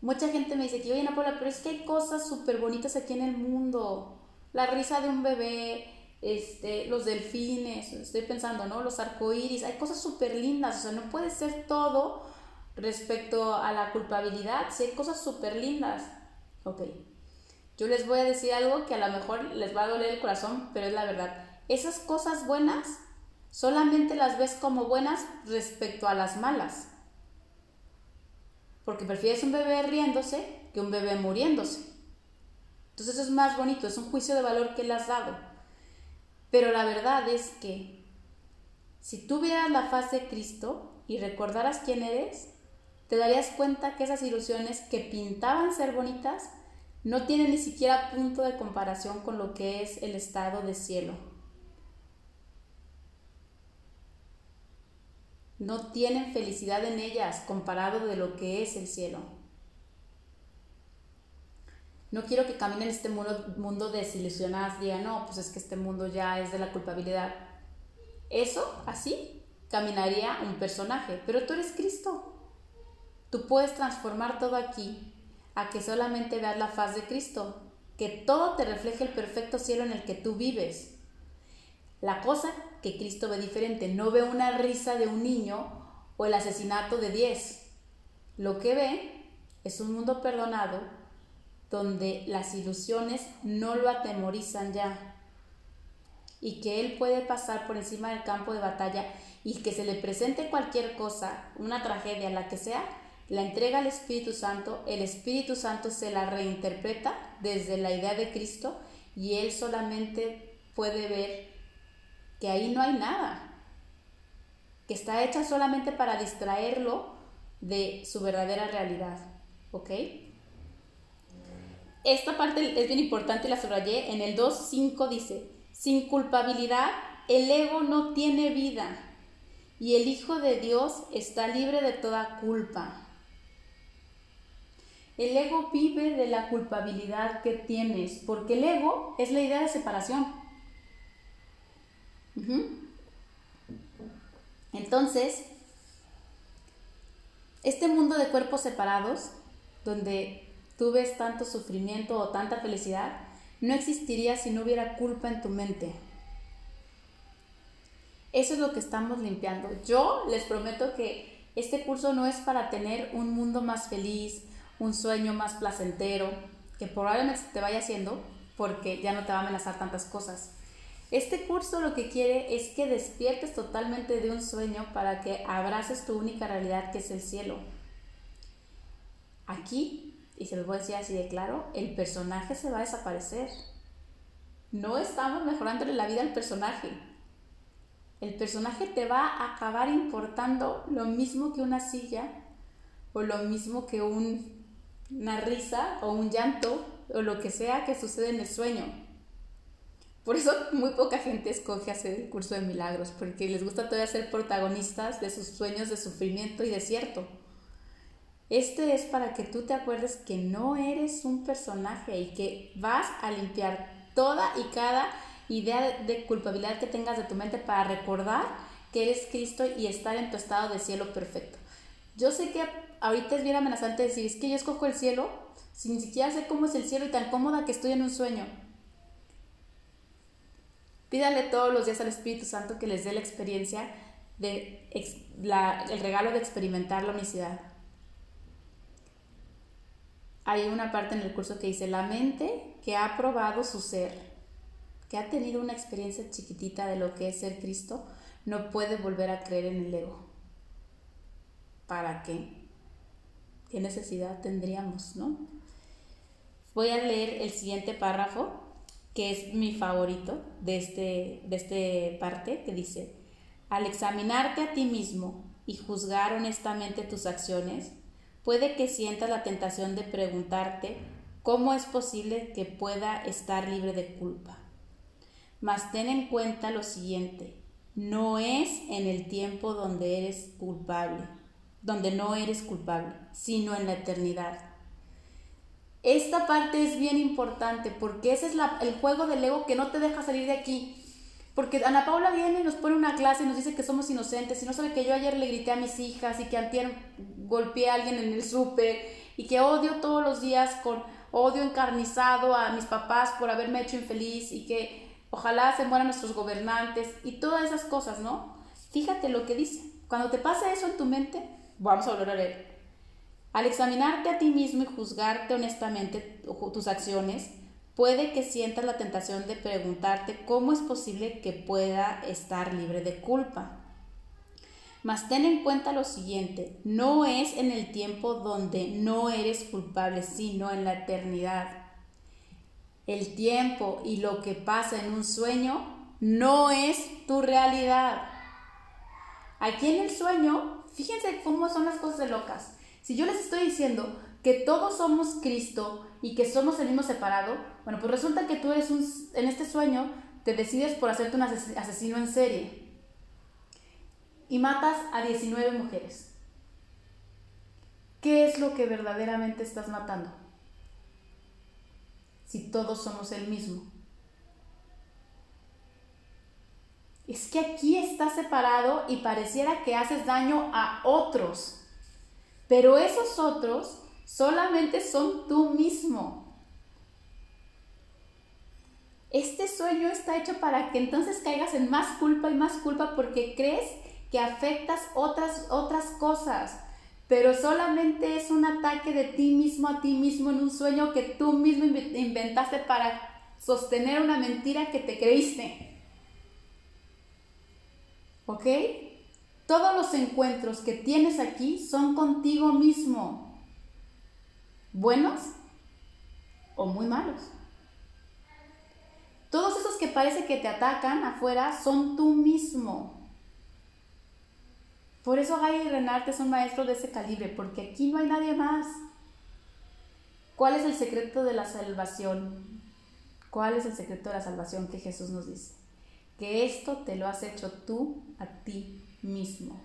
Mucha gente me dice que, oye, Paula, pero es que hay cosas súper bonitas aquí en el mundo. La risa de un bebé, este, los delfines, estoy pensando, ¿no? Los arcoíris, hay cosas súper lindas. O sea, no puede ser todo respecto a la culpabilidad. Si hay cosas súper lindas. Ok. Yo les voy a decir algo que a lo mejor les va a doler el corazón, pero es la verdad. Esas cosas buenas Solamente las ves como buenas respecto a las malas. Porque prefieres un bebé riéndose que un bebé muriéndose. Entonces es más bonito, es un juicio de valor que le has dado. Pero la verdad es que si tú vieras la faz de Cristo y recordaras quién eres, te darías cuenta que esas ilusiones que pintaban ser bonitas no tienen ni siquiera punto de comparación con lo que es el estado de cielo. No tienen felicidad en ellas comparado de lo que es el cielo. No quiero que camine en este mundo, mundo desilusionadas, digan, no, pues es que este mundo ya es de la culpabilidad. Eso, así, caminaría un personaje, pero tú eres Cristo. Tú puedes transformar todo aquí a que solamente veas la faz de Cristo, que todo te refleje el perfecto cielo en el que tú vives. La cosa que Cristo ve diferente, no ve una risa de un niño o el asesinato de diez. Lo que ve es un mundo perdonado donde las ilusiones no lo atemorizan ya y que él puede pasar por encima del campo de batalla y que se le presente cualquier cosa, una tragedia, la que sea, la entrega al Espíritu Santo, el Espíritu Santo se la reinterpreta desde la idea de Cristo y él solamente puede ver que ahí no hay nada, que está hecha solamente para distraerlo de su verdadera realidad, ¿ok? Esta parte es bien importante, la subrayé, en el 2.5 dice, sin culpabilidad el ego no tiene vida y el Hijo de Dios está libre de toda culpa. El ego vive de la culpabilidad que tienes, porque el ego es la idea de separación. Entonces, este mundo de cuerpos separados, donde tú ves tanto sufrimiento o tanta felicidad, no existiría si no hubiera culpa en tu mente. Eso es lo que estamos limpiando. Yo les prometo que este curso no es para tener un mundo más feliz, un sueño más placentero, que probablemente te vaya haciendo porque ya no te va a amenazar tantas cosas. Este curso lo que quiere es que despiertes totalmente de un sueño para que abraces tu única realidad que es el cielo. Aquí, y se los voy a decir así de claro, el personaje se va a desaparecer. No estamos mejorándole la vida al personaje. El personaje te va a acabar importando lo mismo que una silla o lo mismo que un una risa o un llanto o lo que sea que sucede en el sueño. Por eso muy poca gente escoge hacer el curso de milagros, porque les gusta todavía ser protagonistas de sus sueños de sufrimiento y desierto. Este es para que tú te acuerdes que no eres un personaje y que vas a limpiar toda y cada idea de culpabilidad que tengas de tu mente para recordar que eres Cristo y estar en tu estado de cielo perfecto. Yo sé que ahorita es bien amenazante decir, es que yo escojo el cielo, sin siquiera sé cómo es el cielo y tan cómoda que estoy en un sueño. Pídale todos los días al Espíritu Santo que les dé la experiencia de el regalo de experimentar la unicidad. Hay una parte en el curso que dice, la mente que ha probado su ser, que ha tenido una experiencia chiquitita de lo que es ser Cristo, no puede volver a creer en el ego. ¿Para qué? ¿Qué necesidad tendríamos, no? Voy a leer el siguiente párrafo, que es mi favorito de este, de este parte, que dice, al examinarte a ti mismo y juzgar honestamente tus acciones, puede que sientas la tentación de preguntarte cómo es posible que pueda estar libre de culpa. Mas ten en cuenta lo siguiente, no es en el tiempo donde eres culpable, donde no eres culpable, sino en la eternidad. Esta parte es bien importante porque ese es el juego del ego que no te deja salir de aquí. Porque Ana Paula viene y nos pone una clase y nos dice que somos inocentes y no sabe que yo ayer le grité a mis hijas y que antier golpeé a alguien en el súper y que odio todos los días con odio encarnizado a mis papás por haberme hecho infeliz y que ojalá se mueran nuestros gobernantes y todas esas cosas, ¿no? Fíjate lo que dice. Cuando te pasa eso en tu mente, vamos a volver a leer. Al examinarte a ti mismo y juzgarte honestamente tus acciones, puede que sientas la tentación de preguntarte cómo es posible que pueda estar libre de culpa. Mas ten en cuenta lo siguiente, no es en el tiempo donde no eres culpable, sino en la eternidad. El tiempo y lo que pasa en un sueño no es tu realidad. Aquí en el sueño Fíjense cómo son las cosas locas. Si yo les estoy diciendo que todos somos Cristo y que somos el mismo separado, bueno, pues resulta que tú eres un, en este sueño, te decides por hacerte un asesino en serie y matas a 19 mujeres. ¿Qué es lo que verdaderamente estás matando? si todos somos el mismo? Es que aquí estás separado y pareciera que haces daño a otros, pero esos otros solamente son tú mismo. Este sueño está hecho para que entonces caigas en más culpa y más culpa porque crees que afectas otras, otras cosas, pero solamente es un ataque de ti mismo a ti mismo en un sueño que tú mismo inventaste para sostener una mentira que te creíste. ¿Ok? Todos los encuentros que tienes aquí son contigo mismo. Buenos o muy malos. Todos esos que parece que te atacan afuera son tú mismo. Por eso Gai y Renarte son maestros de ese calibre, porque aquí no hay nadie más. ¿Cuál es el secreto de la salvación? ¿Cuál es el secreto de la salvación que Jesús nos dice? Que esto te lo has hecho tú a ti mismo.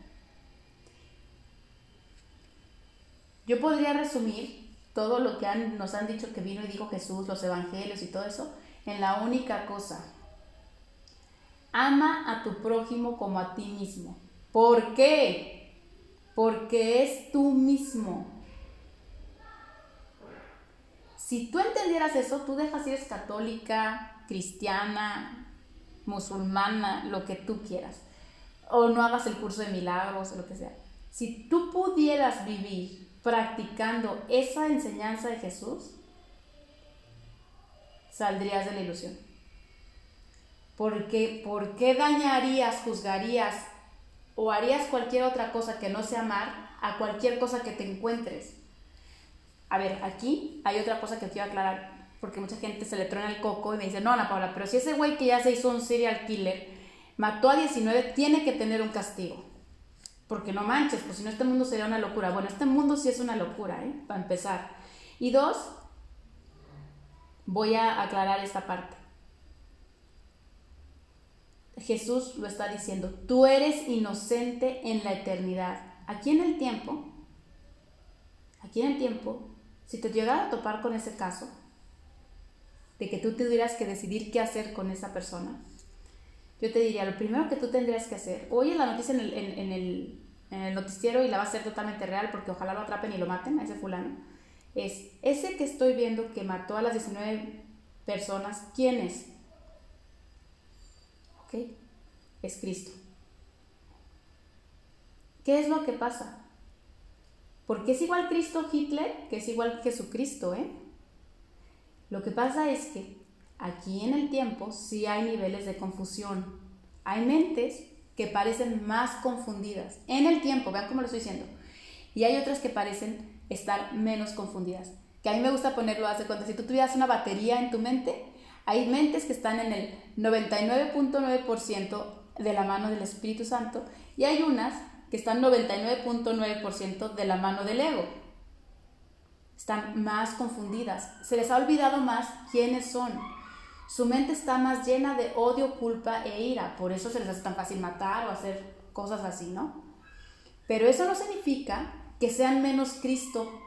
Yo podría resumir todo lo que nos han dicho que vino y dijo Jesús, los evangelios y todo eso, en la única cosa. Ama a tu prójimo como a ti mismo. ¿Por qué? Porque es tú mismo. Si tú entendieras eso, tú dejas si eres católica, cristiana, musulmana, lo que tú quieras. O no hagas el curso de milagros o lo que sea. Si tú pudieras vivir practicando esa enseñanza de Jesús, saldrías de la ilusión. Porque, ¿Por qué dañarías, juzgarías o harías cualquier otra cosa que no sea amar a cualquier cosa que te encuentres? A ver, aquí hay otra cosa que quiero aclarar, porque mucha gente se le truena el coco y me dice, no, Ana Paula, pero si ese güey que ya se hizo un serial killer, mató a 19, tiene que tener un castigo. Porque no manches, pues si no este mundo sería una locura. Bueno, este mundo sí es una locura, ¿eh? Para empezar. Y dos, Voy a aclarar esta parte. Jesús lo está diciendo, tú eres inocente en la eternidad. Aquí en el tiempo, aquí en el tiempo, si te llegara a topar con ese caso, de que tú tuvieras que decidir qué hacer con esa persona, yo te diría, lo primero que tú tendrías que hacer, oye la noticia en el, en el noticiero y la va a ser totalmente real porque ojalá lo atrapen y lo maten a ese fulano es ese que estoy viendo que mató a las 19 personas, ¿quién es? ¿Ok? Es Cristo. ¿Qué es lo que pasa? Porque es igual Cristo Hitler que es igual Jesucristo, ¿eh? Lo que pasa es que aquí en el tiempo sí hay niveles de confusión. Hay mentes que parecen más confundidas. En el tiempo, vean cómo lo estoy diciendo. Y hay otras que parecen estar menos confundidas. Que a mí me gusta ponerlo, hace cuenta, si tú tuvieras una batería en tu mente, hay mentes que están en el 99.9% de la mano del Espíritu Santo y hay unas que están 99.9% de la mano del ego. Están más confundidas. Se les ha olvidado más quiénes son. Su mente está más llena de odio, culpa e ira. Por eso se les hace tan fácil matar o hacer cosas así, ¿no? Pero eso no significa que sean menos Cristo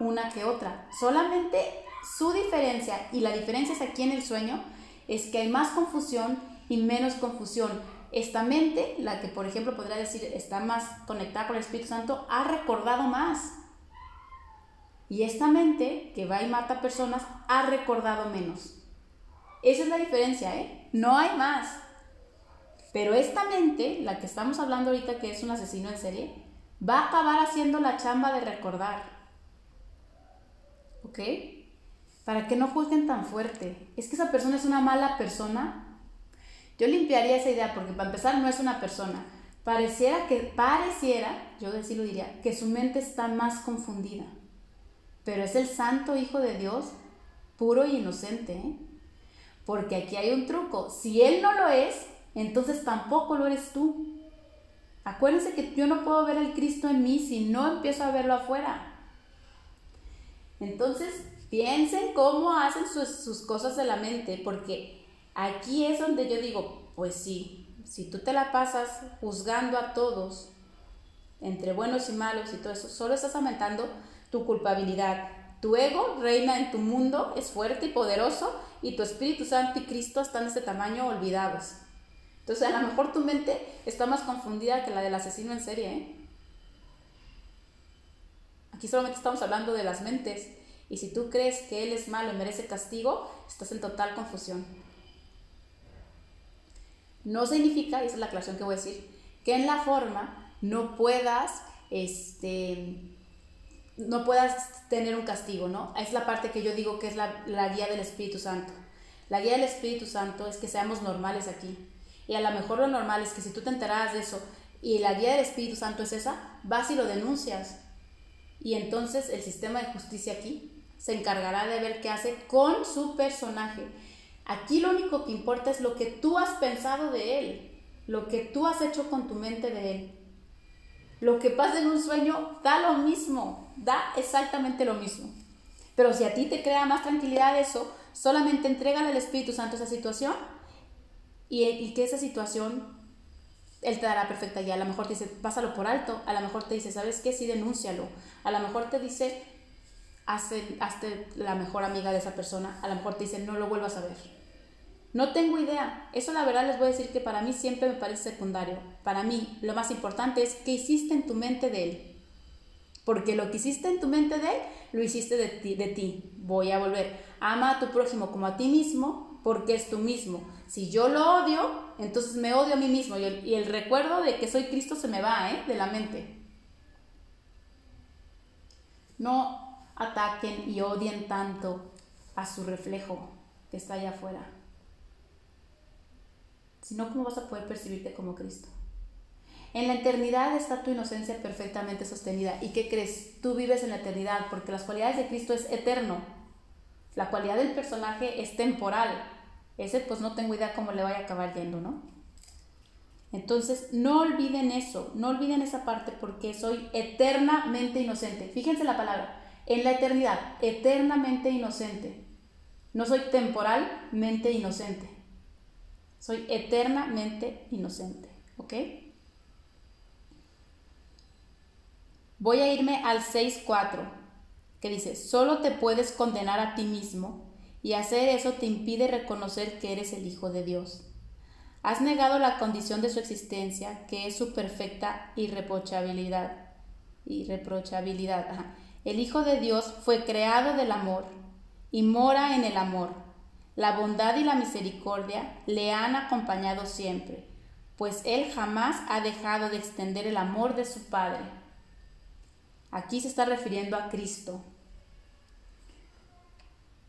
una que otra. Solamente su diferencia, y la diferencia es aquí en el sueño, es que hay más confusión y menos confusión. Esta mente, la que por ejemplo podría decir está más conectada con el Espíritu Santo, ha recordado más. Y esta mente, que va y mata personas, ha recordado menos. Esa es la diferencia, ¿eh? No hay más. Pero esta mente, la que estamos hablando ahorita, que es un asesino en serie, va a acabar haciendo la chamba de recordar. ¿Ok? Para que no juzguen tan fuerte. Es que esa persona es una mala persona. Yo limpiaría esa idea porque para empezar no es una persona. Pareciera que, pareciera, yo sí lo diría, que su mente está más confundida. Pero es el santo Hijo de Dios, puro y inocente. ¿eh? Porque aquí hay un truco. Si Él no lo es, entonces tampoco lo eres tú. Acuérdense que yo no puedo ver el Cristo en mí si no empiezo a verlo afuera. Entonces, piensen cómo hacen sus, cosas de la mente, porque aquí es donde yo digo, pues sí, si tú te la pasas juzgando a todos, entre buenos y malos y todo eso, solo estás aumentando tu culpabilidad, Tu ego reina en tu mundo, es fuerte y poderoso, y tu Espíritu Santo y Cristo están de este tamaño olvidados. Entonces, a lo mejor tu mente está más confundida que la del asesino en serie. ¿eh? Aquí solamente estamos hablando de las mentes. Y si tú crees que Él es malo y merece castigo, estás en total confusión. No significa, y esa es la aclaración que voy a decir, que en la forma no puedas, este, no puedas tener un castigo, ¿no? Es la parte que yo digo que es la, la guía del Espíritu Santo. La guía del Espíritu Santo es que seamos normales aquí. Y a lo mejor lo normal es que si tú te enteras de eso y la guía del Espíritu Santo es esa, vas y lo denuncias. Y entonces el sistema de justicia aquí se encargará de ver qué hace con su personaje. Aquí lo único que importa es lo que tú has pensado de él, lo que tú has hecho con tu mente de él. Lo que pasa en un sueño da lo mismo, da exactamente lo mismo. Pero si a ti te crea más tranquilidad eso, solamente entrégale al Espíritu Santo esa situación y, que esa situación él te dará perfecta guía. A lo mejor te dice, pásalo por alto. A lo mejor te dice, ¿sabes qué? Sí, denúncialo. A lo mejor te dice, hazte, hazte la mejor amiga de esa persona. A lo mejor te dice, no lo vuelvas a ver. No tengo idea. Eso la verdad les voy a decir que para mí siempre me parece secundario. Para mí lo más importante es qué hiciste en tu mente de él. Porque lo que hiciste en tu mente de él, lo hiciste de ti. De ti. Voy a volver. Ama a tu prójimo como a ti mismo porque es tú mismo. Si yo lo odio, entonces me odio a mí mismo. Y el, y el recuerdo de que soy Cristo se me va ¿eh? de la mente. No ataquen y odien tanto a su reflejo que está allá afuera. Si no, ¿cómo vas a poder percibirte como Cristo? En la eternidad está tu inocencia perfectamente sostenida. ¿Y qué crees? Tú vives en la eternidad porque las cualidades de Cristo es eterno. La cualidad del personaje es temporal. Ese pues no tengo idea cómo le vaya a acabar yendo, ¿no? Entonces, no olviden eso, no olviden esa parte porque soy eternamente inocente. Fíjense la palabra, en la eternidad, eternamente inocente. No soy temporalmente inocente. Soy eternamente inocente. ¿Ok? Voy a irme al 6.4, que dice, solo te puedes condenar a ti mismo y hacer eso te impide reconocer que eres el Hijo de Dios. Has negado la condición de su existencia, que es su perfecta irreprochabilidad. Irreprochabilidad. El Hijo de Dios fue creado del amor y mora en el amor. La bondad y la misericordia le han acompañado siempre, pues Él jamás ha dejado de extender el amor de su Padre. Aquí se está refiriendo a Cristo.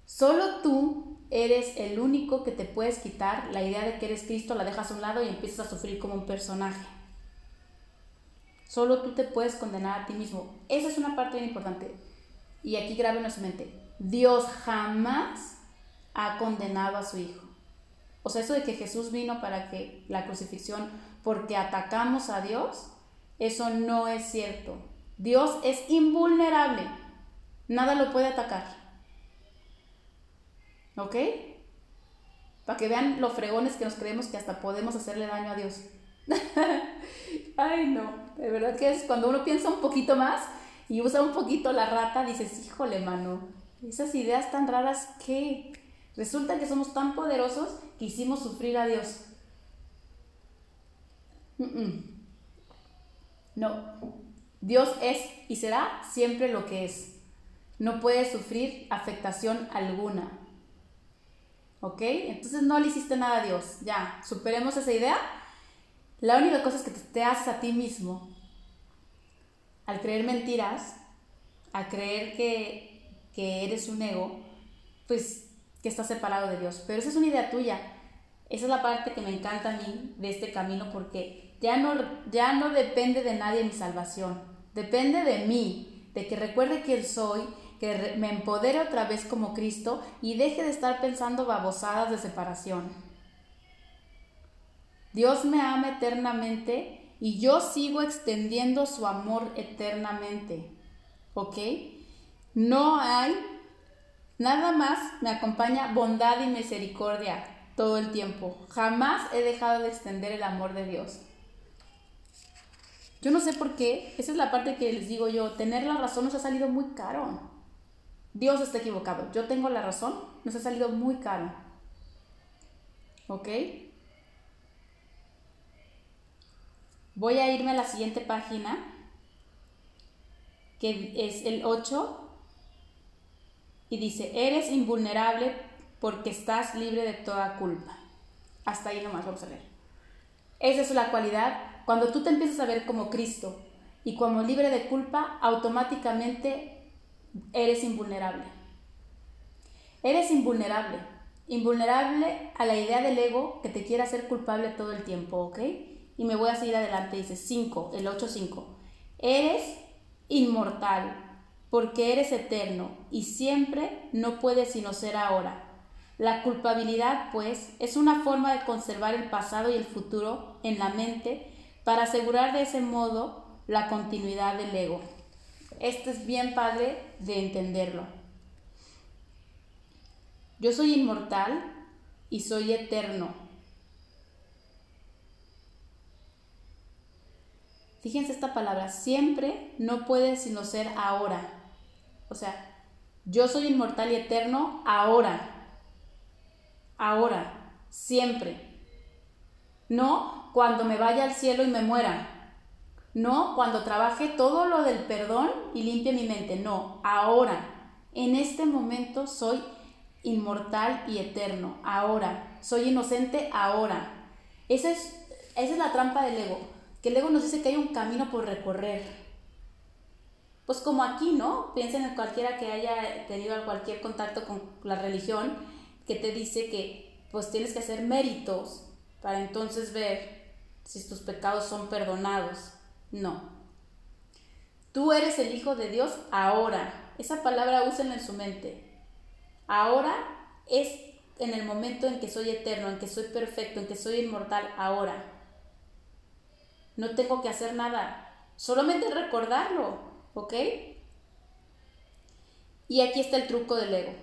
Solo tú eres el único que te puedes quitar la idea de que eres Cristo, la dejas a un lado y empiezas a sufrir como un personaje. Solo tú te puedes condenar a ti mismo. Esa es una parte bien importante. Y aquí graben en su mente. Dios jamás ha condenado a su Hijo. O sea, eso de que Jesús vino para que la crucifixión, porque atacamos a Dios, eso no es cierto. Dios es invulnerable. Nada lo puede atacar. ¿Ok? Para que vean los fregones que nos creemos que hasta podemos hacerle daño a Dios. Ay, no. De verdad que es cuando uno piensa un poquito más y usa un poquito la rata, dices, híjole, mano. Esas ideas tan raras que Resulta que somos tan poderosos que hicimos sufrir a Dios. No, Dios es y será siempre lo que es. No puede sufrir afectación alguna. ¿Ok? Entonces no le hiciste nada a Dios. Ya, superemos esa idea. La única cosa es que te haces a ti mismo. Al creer mentiras, a creer que, que eres un ego, pues que está separado de Dios. Pero esa es una idea tuya. Esa es la parte que me encanta a mí de este camino porque ya no, ya no depende de nadie mi salvación. Depende de mí, de que recuerde quién soy, que me empodere otra vez como Cristo y deje de estar pensando babosadas de separación. Dios me ama eternamente y yo sigo extendiendo su amor eternamente. ¿Ok? No hay Nada más me acompaña bondad y misericordia todo el tiempo. Jamás he dejado de extender el amor de Dios. Yo no sé por qué, esa es la parte que les digo yo, tener la razón nos ha salido muy caro. Dios está equivocado, yo tengo la razón, nos ha salido muy caro. ¿Ok? Voy a irme a la siguiente página, que es el 8, y dice, eres invulnerable porque estás libre de toda culpa. Hasta ahí nomás vamos a ver. Esa es la cualidad. Cuando tú te empiezas a ver como Cristo y como libre de culpa, automáticamente eres invulnerable. Eres invulnerable. Invulnerable a la idea del ego que te quiere hacer culpable todo el tiempo, ¿ok? Y me voy a seguir adelante, dice 5, el 8-5. Eres inmortal porque eres eterno y siempre no puedes sino ser ahora. La culpabilidad, pues, es una forma de conservar el pasado y el futuro en la mente para asegurar de ese modo la continuidad del ego. Esto es bien padre de entenderlo. Yo soy inmortal y soy eterno. Fíjense esta palabra, siempre no puede sino ser ahora. O sea, yo soy inmortal y eterno ahora. Ahora, siempre. No cuando me vaya al cielo y me muera. No cuando trabaje todo lo del perdón y limpie mi mente. No, ahora. En este momento soy inmortal y eterno. Ahora. Soy inocente ahora. Esa es, esa es la trampa del ego que luego nos dice que hay un camino por recorrer. Pues como aquí, ¿no? Piensen en cualquiera que haya tenido cualquier contacto con la religión, que te dice que pues tienes que hacer méritos para entonces ver si tus pecados son perdonados. No. Tú eres el Hijo de Dios ahora. Esa palabra úsenla en su mente. Ahora es en el momento en que soy eterno, en que soy perfecto, en que soy inmortal, ahora. No tengo que hacer nada. Solamente recordarlo, ¿ok? Y aquí está el truco del ego.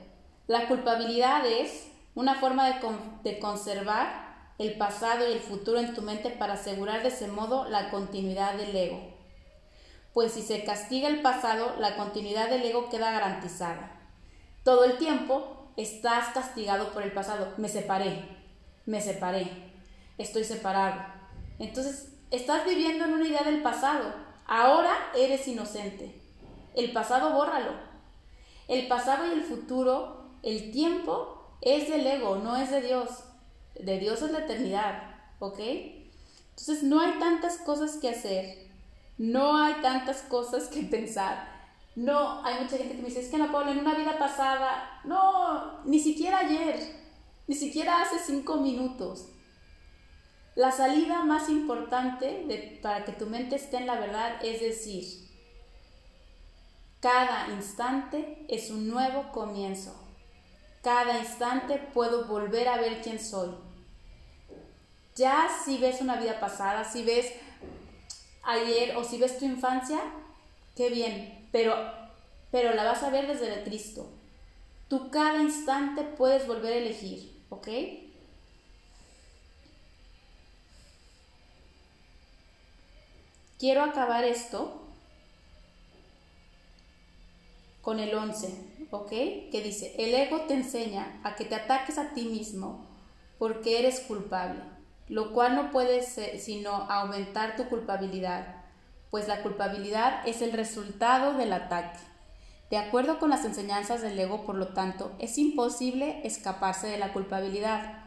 La culpabilidad es una forma de, de conservar el pasado y el futuro en tu mente para asegurar de ese modo la continuidad del ego. Pues si se castiga el pasado, la continuidad del ego queda garantizada. Todo el tiempo estás castigado por el pasado. Me separé, me separé, estoy separado. Entonces Estás viviendo en una idea del pasado. Ahora eres inocente. El pasado bórralo. El pasado y el futuro, el tiempo es del ego, no es de Dios. De Dios es la eternidad, ¿ok? Entonces no hay tantas cosas que hacer, no hay tantas cosas que pensar. No, hay mucha gente que me dice, es que no, Pablo, en una vida pasada, no, ni siquiera ayer, ni siquiera hace cinco minutos. La salida más importante para que tu mente esté en la verdad es decir, cada instante es un nuevo comienzo. Cada instante puedo volver a ver quién soy. Ya si ves una vida pasada, si ves ayer o si ves tu infancia, qué bien, pero, pero la vas a ver desde el Cristo. Tú cada instante puedes volver a elegir, ¿ok? Quiero acabar esto con el 11, ¿ok? Que dice, el ego te enseña a que te ataques a ti mismo porque eres culpable, lo cual no puede ser sino aumentar tu culpabilidad, pues la culpabilidad es el resultado del ataque. De acuerdo con las enseñanzas del ego, por lo tanto, es imposible escaparse de la culpabilidad,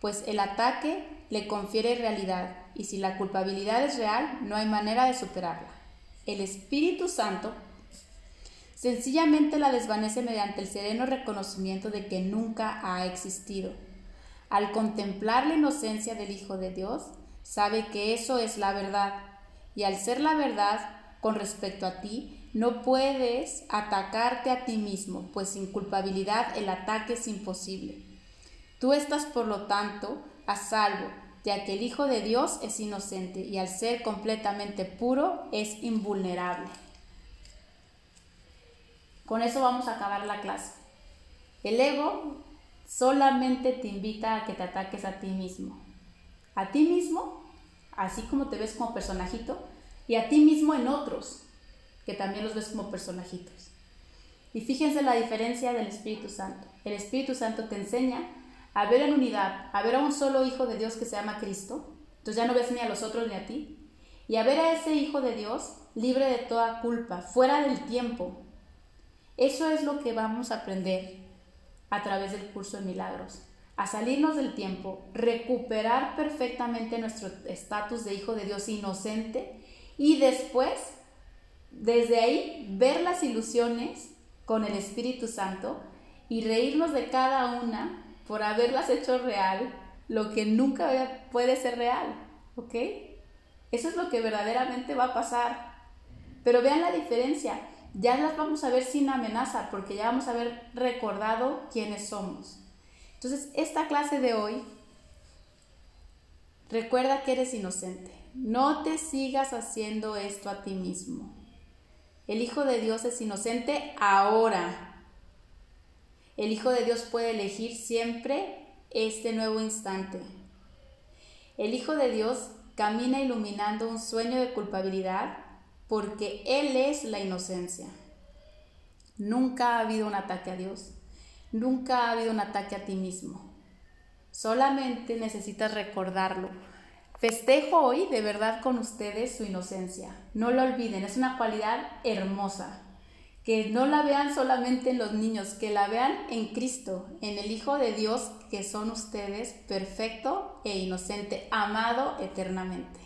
pues el ataque le confiere realidad y si la culpabilidad es real, no hay manera de superarla. El Espíritu Santo sencillamente la desvanece mediante el sereno reconocimiento de que nunca ha existido. Al contemplar la inocencia del Hijo de Dios, sabe que eso es la verdad, y al ser la verdad con respecto a ti, no puedes atacarte a ti mismo, pues sin culpabilidad el ataque es imposible. Tú estás, por lo tanto, a salvo, ya que el Hijo de Dios es inocente y al ser completamente puro es invulnerable. Con eso vamos a acabar la clase. El ego solamente te invita a que te ataques a ti mismo. A ti mismo, así como te ves como personajito, y a ti mismo en otros, que también los ves como personajitos. Y fíjense la diferencia del Espíritu Santo. El Espíritu Santo te enseña a ver en unidad, a ver a un solo Hijo de Dios que se llama Cristo. Entonces ya no ves ni a los otros ni a ti. Y a ver a ese Hijo de Dios libre de toda culpa, fuera del tiempo. Eso es lo que vamos a aprender a través del curso de milagros. A salirnos del tiempo, recuperar perfectamente nuestro estatus de Hijo de Dios inocente y después, desde ahí, ver las ilusiones con el Espíritu Santo y reírnos de cada una por haberlas hecho real, lo que nunca puede ser real, ¿ok? Eso es lo que verdaderamente va a pasar. Pero vean la diferencia, ya las vamos a ver sin amenaza, porque ya vamos a haber recordado quiénes somos. Entonces, esta clase de hoy, recuerda que eres inocente. No te sigas haciendo esto a ti mismo. El Hijo de Dios es inocente ahora. El Hijo de Dios puede elegir siempre este nuevo instante. El Hijo de Dios camina iluminando un sueño de culpabilidad porque Él es la inocencia. Nunca ha habido un ataque a Dios. Nunca ha habido un ataque a ti mismo. Solamente necesitas recordarlo Festejo hoy de verdad con ustedes su inocencia. No lo olviden, es una cualidad hermosa. Que no la vean solamente en los niños, que la vean en Cristo, en el Hijo de Dios que son ustedes, perfecto e inocente, amado eternamente.